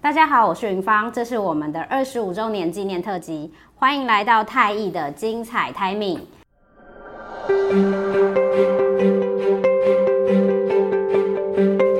大家好，我是云芳，这是我们的二十五周年纪念特辑，欢迎来到太艺的精彩 Timing。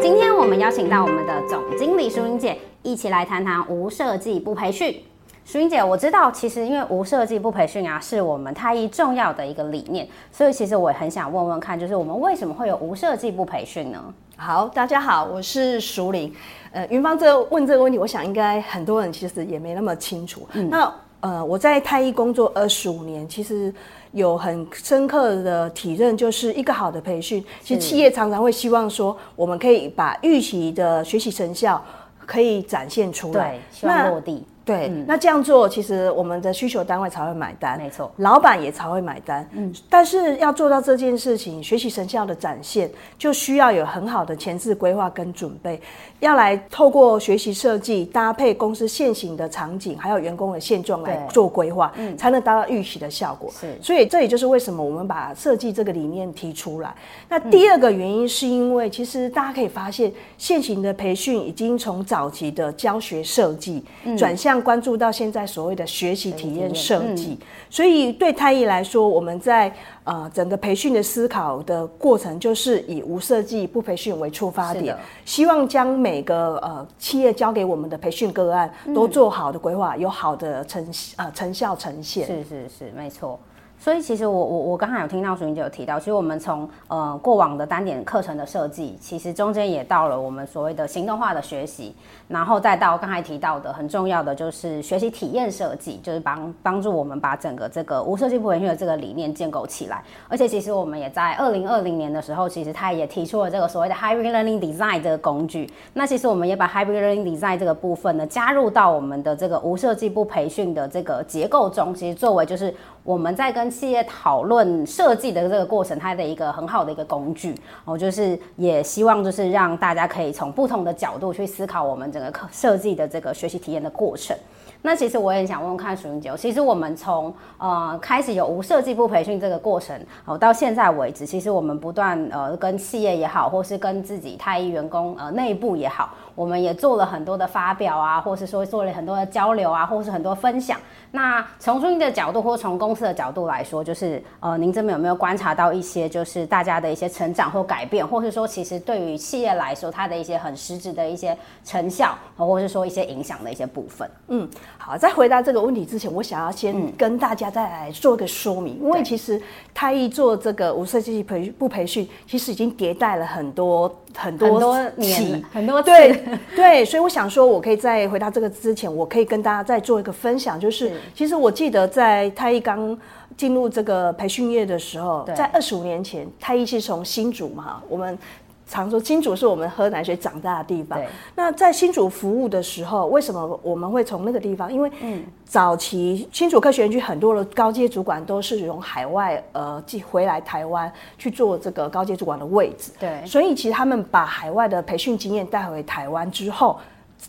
今天我们邀请到我们的总经理淑英姐，一起来谈谈无设计不培训。淑英姐，我知道，其实因为无设计不培训啊，是我们太医重要的一个理念，所以其实我也很想问问看，就是我们为什么会有无设计不培训呢？好，大家好，我是淑玲。呃，云芳这问这个问题，我想应该很多人其实也没那么清楚。嗯、那呃，我在太医工作二十五年，其实有很深刻的体认，就是一个好的培训，其实企业常常会希望说，我们可以把预期的学习成效可以展现出来，对，希望落地。对，嗯、那这样做其实我们的需求单位才会买单，没错，老板也才会买单。嗯，但是要做到这件事情，学习成效的展现，就需要有很好的前置规划跟准备，要来透过学习设计搭配公司现行的场景，还有员工的现状来做规划，嗯，才能达到预期的效果。是，所以这也就是为什么我们把设计这个理念提出来。那第二个原因是因为，其实大家可以发现，现行的培训已经从早期的教学设计转向。关注到现在所谓的学习体验设计，所以对太医来说，我们在呃整个培训的思考的过程，就是以无设计不培训为出发点，希望将每个呃企业交给我们的培训个案都做好的规划，有好的成呃成效呈现。是是是，没错。所以其实我我我刚才有听到淑英姐有提到，其实我们从呃过往的单点课程的设计，其实中间也到了我们所谓的行动化的学习，然后再到刚才提到的很重要的就是学习体验设计，就是帮帮助我们把整个这个无设计不培训的这个理念建构起来。而且其实我们也在二零二零年的时候，其实他也提出了这个所谓的 Hybrid Learning Design 这个工具。那其实我们也把 Hybrid Learning Design 这个部分呢加入到我们的这个无设计不培训的这个结构中，其实作为就是。我们在跟企业讨论设计的这个过程，它的一个很好的一个工具，我就是也希望就是让大家可以从不同的角度去思考我们整个设计的这个学习体验的过程。那其实我也想问问看淑英姐，其实我们从呃开始有无设计不培训这个过程，哦到现在为止，其实我们不断呃跟企业也好，或是跟自己太毅员工呃内部也好，我们也做了很多的发表啊，或是说做了很多的交流啊，或是很多分享。那从淑英的角度，或从公司的角度来说，就是呃，您这边有没有观察到一些，就是大家的一些成长或改变，或是说，其实对于企业来说，它的一些很实质的一些成效，或是说一些影响的一些部分？嗯，好，在回答这个问题之前，我想要先跟大家再来做一个说明，嗯、因为其实太一做这个无设计培不培训，其实已经迭代了很多很多很多年，很多次对 对，所以我想说，我可以在回答这个之前，我可以跟大家再做一个分享，就是。其实我记得在太一刚进入这个培训业的时候，在二十五年前，太一是从新竹嘛，我们常说新竹是我们喝奶水长大的地方。那在新竹服务的时候，为什么我们会从那个地方？因为早期新竹科学园区很多的高阶主管都是从海外呃寄回来台湾去做这个高阶主管的位置。对，所以其实他们把海外的培训经验带回台湾之后。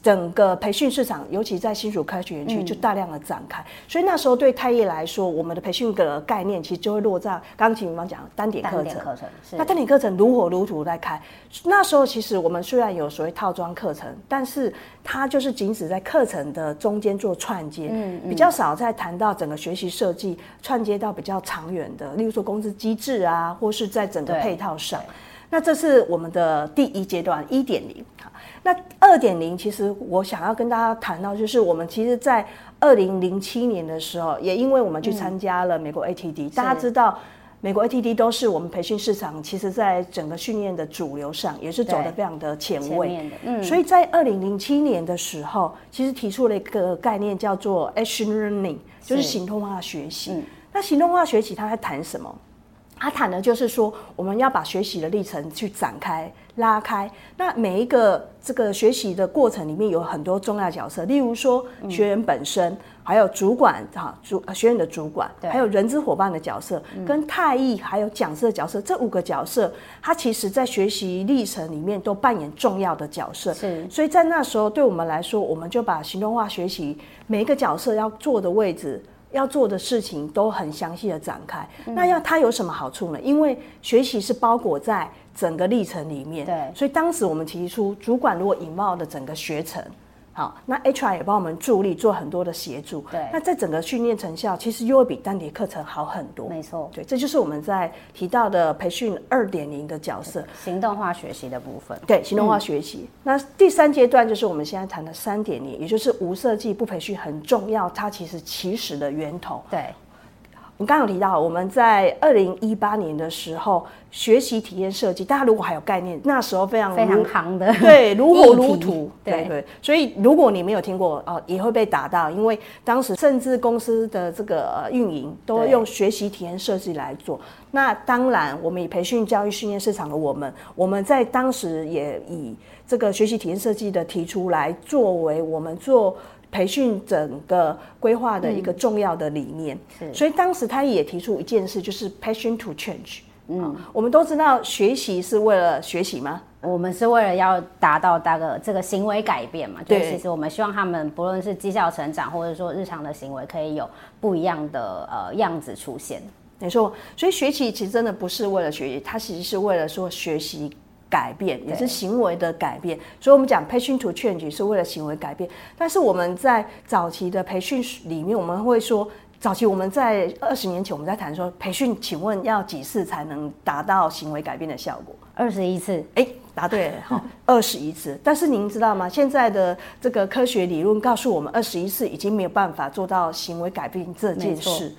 整个培训市场，尤其在新竹科学园区，就大量的展开。嗯、所以那时候对太业来说，我们的培训的概念其实就会落在刚刚请云芳讲单点课程。单点课程是。那单点课程如火如荼在开。那时候其实我们虽然有所谓套装课程，但是它就是仅止在课程的中间做串接，嗯，嗯比较少在谈到整个学习设计串接到比较长远的，例如说工资机制啊，或是在整个配套上。那这是我们的第一阶段一点零。那二点零，其实我想要跟大家谈到，就是我们其实，在二零零七年的时候，也因为我们去参加了美国 ATD，嗯，大家知道，美国 ATD 都是我们培训市场，其实在整个训练的主流上，也是走得非常的前卫。嗯，所以在二零零七年的时候，其实提出了一个概念，叫做 Action Learning，就是行动化学习。嗯，那行动化学习，它在谈什么？他谈的就是说，我们要把学习的历程去展开、拉开。那每一个这个学习的过程里面有很多重要角色，例如说学员本身，还有主管哈主学员的主管，还有人资伙伴的角色，跟太艺还有讲师的角色，这五个角色，他其实在学习历程里面都扮演重要的角色。是，所以在那时候对我们来说，我们就把行动化学习每一个角色要做的位置。要做的事情都很详细的展开，嗯、那要它有什么好处呢？因为学习是包裹在整个历程里面，对，所以当时我们提出，主管如果引爆的整个学程，好，那 HR 也帮我们助力，做很多的协助。对，那在整个训练成效，其实又会比单节课程好很多。没错，对，这就是我们在提到的培训二点零的角色，行动化学习的部分。对，行动化学习。嗯、那第三阶段就是我们现在谈的三点零，也就是无设计不培训很重要，它其实起始的源头。对。我刚刚有提到，我们在二零一八年的时候，学习体验设计，大家如果还有概念，那时候非常非常夯的，对，如火如荼，对对。所以如果你没有听过哦，也会被打到，因为当时甚至公司的这个运营都用学习体验设计来做。那当然，我们以培训教育训练市场的我们，我们在当时也以这个学习体验设计的提出来作为我们做。培训整个规划的一个重要的理念，嗯、所以当时他也提出一件事，就是 passion to change。嗯，我们都知道学习是为了学习吗？我们是为了要达到大个这个行为改变嘛？对，其实我们希望他们不论是绩效成长，或者说日常的行为，可以有不一样的呃样子出现。没错，所以学习其实真的不是为了学习，它其实是为了说学习。改变也是行为的改变，所以我们讲 passion to change 是为了行为改变。但是我们在早期的培训里面，我们会说，早期我们在二十年前我们在谈说培训，请问要几次才能达到行为改变的效果？二十一次。哎，答对了，好，二十一次。但是您知道吗？现在的这个科学理论告诉我们，二十一次已经没有办法做到行为改变这件事。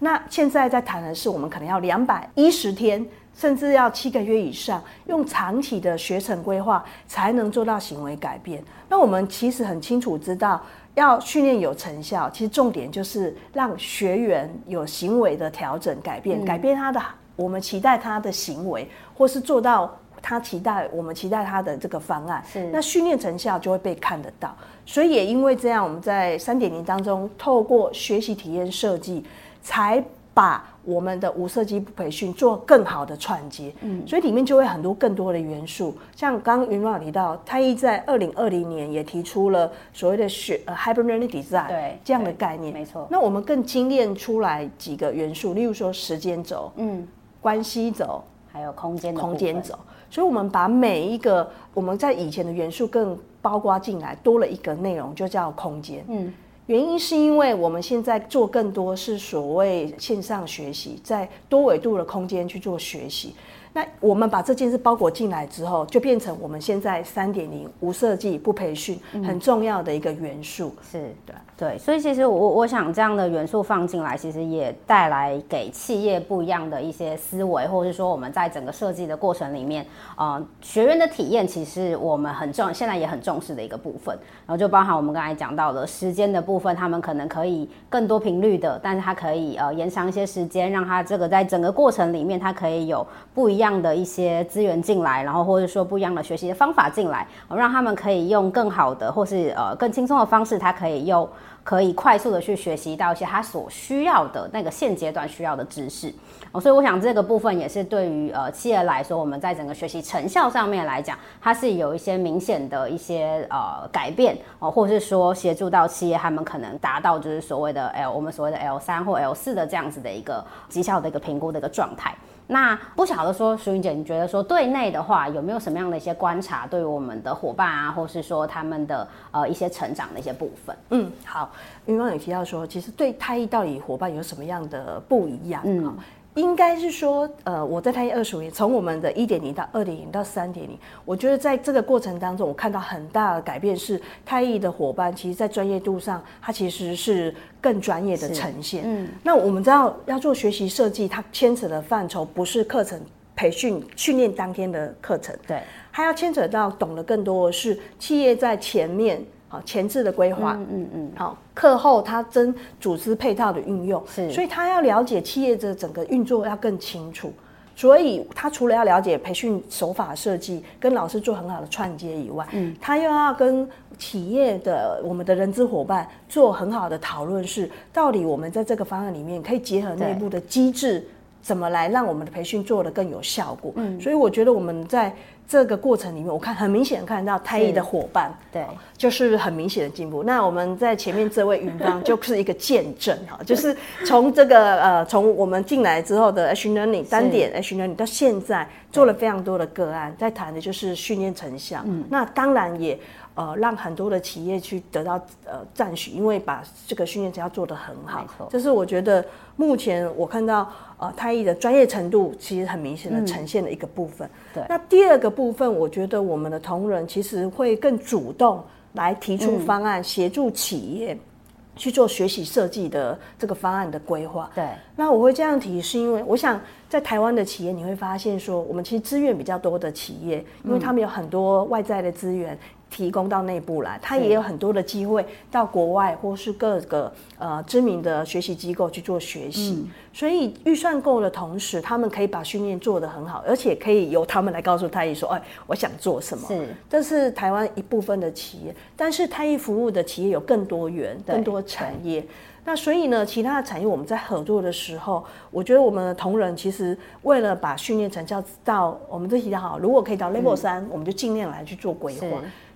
那现在在谈的是，我们可能要两百一十天。甚至要七个月以上，用长期的学程规划才能做到行为改变。那我们其实很清楚知道，要训练有成效，其实重点就是让学员有行为的调整、改变，嗯、改变他的我们期待他的行为，或是做到他期待我们期待他的这个方案。是，那训练成效就会被看得到。所以也因为这样，我们在三点零当中，透过学习体验设计，才把我们的无设计不培训做更好的串接，嗯，所以里面就会很多更多的元素，像刚刚云龙提到，他一在二零二零年也提出了所谓的学呃 hybrid learning design，对这样的概念，没错。那我们更精炼出来几个元素，例如说时间轴，嗯，关系轴，还有空间空间轴，所以我们把每一个我们在以前的元素更包括进来，多了一个内容，就叫空间，嗯。原因是因为我们现在做更多是所谓线上学习，在多维度的空间去做学习。那我们把这件事包裹进来之后，就变成我们现在三点零无设计不培训很重要的一个元素。是的。对，所以其实我我想这样的元素放进来，其实也带来给企业不一样的一些思维，或者是说我们在整个设计的过程里面，呃，学员的体验其实我们很重，现在也很重视的一个部分。然后就包含我们刚才讲到的时间的部分，他们可能可以更多频率的，但是他可以呃延长一些时间，让他这个在整个过程里面，他可以有不一样的一些资源进来，然后或者说不一样的学习的方法进来，让他们可以用更好的或是呃更轻松的方式，他可以用。可以快速的去学习到一些他所需要的那个现阶段需要的知识哦，所以我想这个部分也是对于呃企业来说，我们在整个学习成效上面来讲，它是有一些明显的一些呃改变哦，或者是说协助到企业他们可能达到就是所谓的 L 我们所谓的 L 三或 L 四的这样子的一个绩效的一个评估的一个状态。那不晓得说，淑云姐，你觉得说对内的话，有没有什么样的一些观察，对于我们的伙伴啊，或是说他们的呃一些成长的一些部分？嗯，好，云芳有提到说，其实对太医到底伙伴有什么样的不一样？嗯。应该是说，呃，我在太毅二十五年，从我们的一点零到二点零到三点零，我觉得在这个过程当中，我看到很大的改变是太艺的伙伴，其实在专业度上，它其实是更专业的呈现。嗯，那我们知道要做学习设计，它牵扯的范畴不是课程培训训练当天的课程，对，它要牵扯到懂得更多的是企业在前面。前置的规划，嗯嗯嗯，好，课后他真组织配套的运用，是，所以他要了解企业的整个运作要更清楚，所以他除了要了解培训手法设计，跟老师做很好的串接以外，嗯，他又要跟企业的我们的人资伙伴做很好的讨论，是到底我们在这个方案里面可以结合内部的机制，怎么来让我们的培训做得更有效果？嗯，所以我觉得我们在。这个过程里面，我看很明显看到胎艺的伙伴，对，就是很明显的进步。那我们在前面这位云芳就是一个见证哈，就是从这个呃，从我们进来之后的 H learning 单点 H learning 到现在做了非常多的个案，在谈的就是训练成效。嗯，那当然也呃让很多的企业去得到呃赞许，因为把这个训练要做得很好。这是我觉得目前我看到呃太医的专业程度其实很明显的呈现的一个部分。对、嗯，那第二个部分，我觉得我们的同仁其实会更主动来提出方案，嗯、协助企业。去做学习设计的这个方案的规划。对，那我会这样提，是因为我想在台湾的企业，你会发现说，我们其实资源比较多的企业，因为他们有很多外在的资源。提供到内部来，他也有很多的机会到国外或是各个呃知名的学习机构去做学习。嗯、所以预算够的同时，他们可以把训练做得很好，而且可以由他们来告诉太医说：“哎，我想做什么。”是，这是台湾一部分的企业，但是太医服务的企业有更多元、更多产业。那所以呢，其他的产业我们在合作的时候，我觉得我们的同仁其实为了把训练成效到我们这提到好，如果可以到 Level 三、嗯，我们就尽量来去做规划。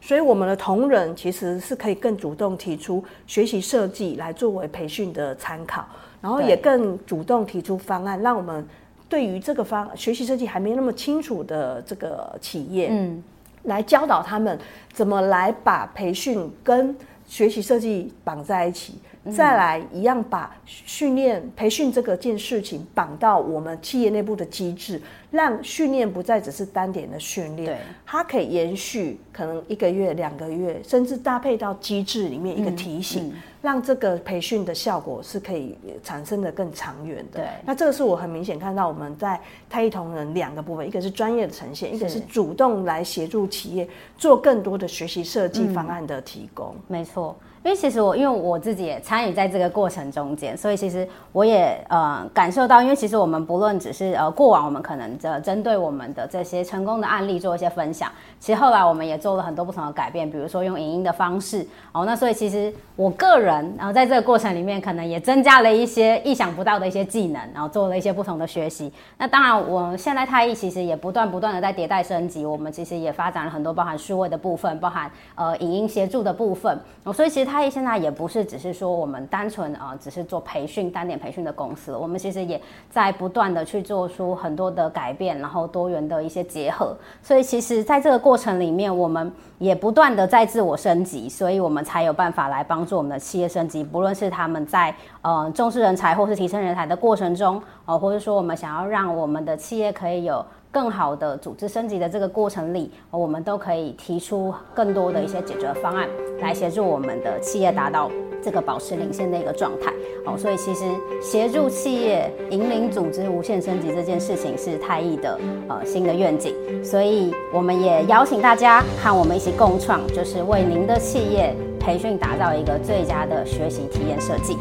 所以我们的同仁其实是可以更主动提出学习设计来作为培训的参考，然后也更主动提出方案，让我们对于这个方学习设计还没那么清楚的这个企业，嗯，来教导他们怎么来把培训跟学习设计绑在一起。再来一样把训练培训这个件事情绑到我们企业内部的机制，让训练不再只是单点的训练，它可以延续可能一个月、两个月，甚至搭配到机制里面一个提醒，让这个培训的效果是可以产生的更长远的。对，那这个是我很明显看到我们在太一同仁两个部分，一个是专业的呈现，一个是主动来协助企业做更多的学习设计方案的提供。没错。因为其实我因为我自己也参与在这个过程中间，所以其实我也呃感受到，因为其实我们不论只是呃过往我们可能的针对我们的这些成功的案例做一些分享，其实后来我们也做了很多不同的改变，比如说用影音的方式哦，那所以其实我个人然后在这个过程里面可能也增加了一些意想不到的一些技能，然后做了一些不同的学习。那当然我现在太毅其实也不断不断的在迭代升级，我们其实也发展了很多包含数位的部分，包含呃影音协助的部分哦，所以其实。太毅现在也不是只是说我们单纯啊，只是做培训单点培训的公司，我们其实也在不断的去做出很多的改变，然后多元的一些结合。所以其实在这个过程里面，我们也不断的在自我升级，所以我们才有办法来帮助我们的企业升级。不论是他们在呃重视人才或是提升人才的过程中，哦，或者说我们想要让我们的企业可以有。更好的组织升级的这个过程里，我们都可以提出更多的一些解决方案，来协助我们的企业达到这个保持领先的一个状态。哦，所以其实协助企业引领组织无限升级这件事情是太毅的呃新的愿景，所以我们也邀请大家和我们一起共创，就是为您的企业培训打造一个最佳的学习体验设计。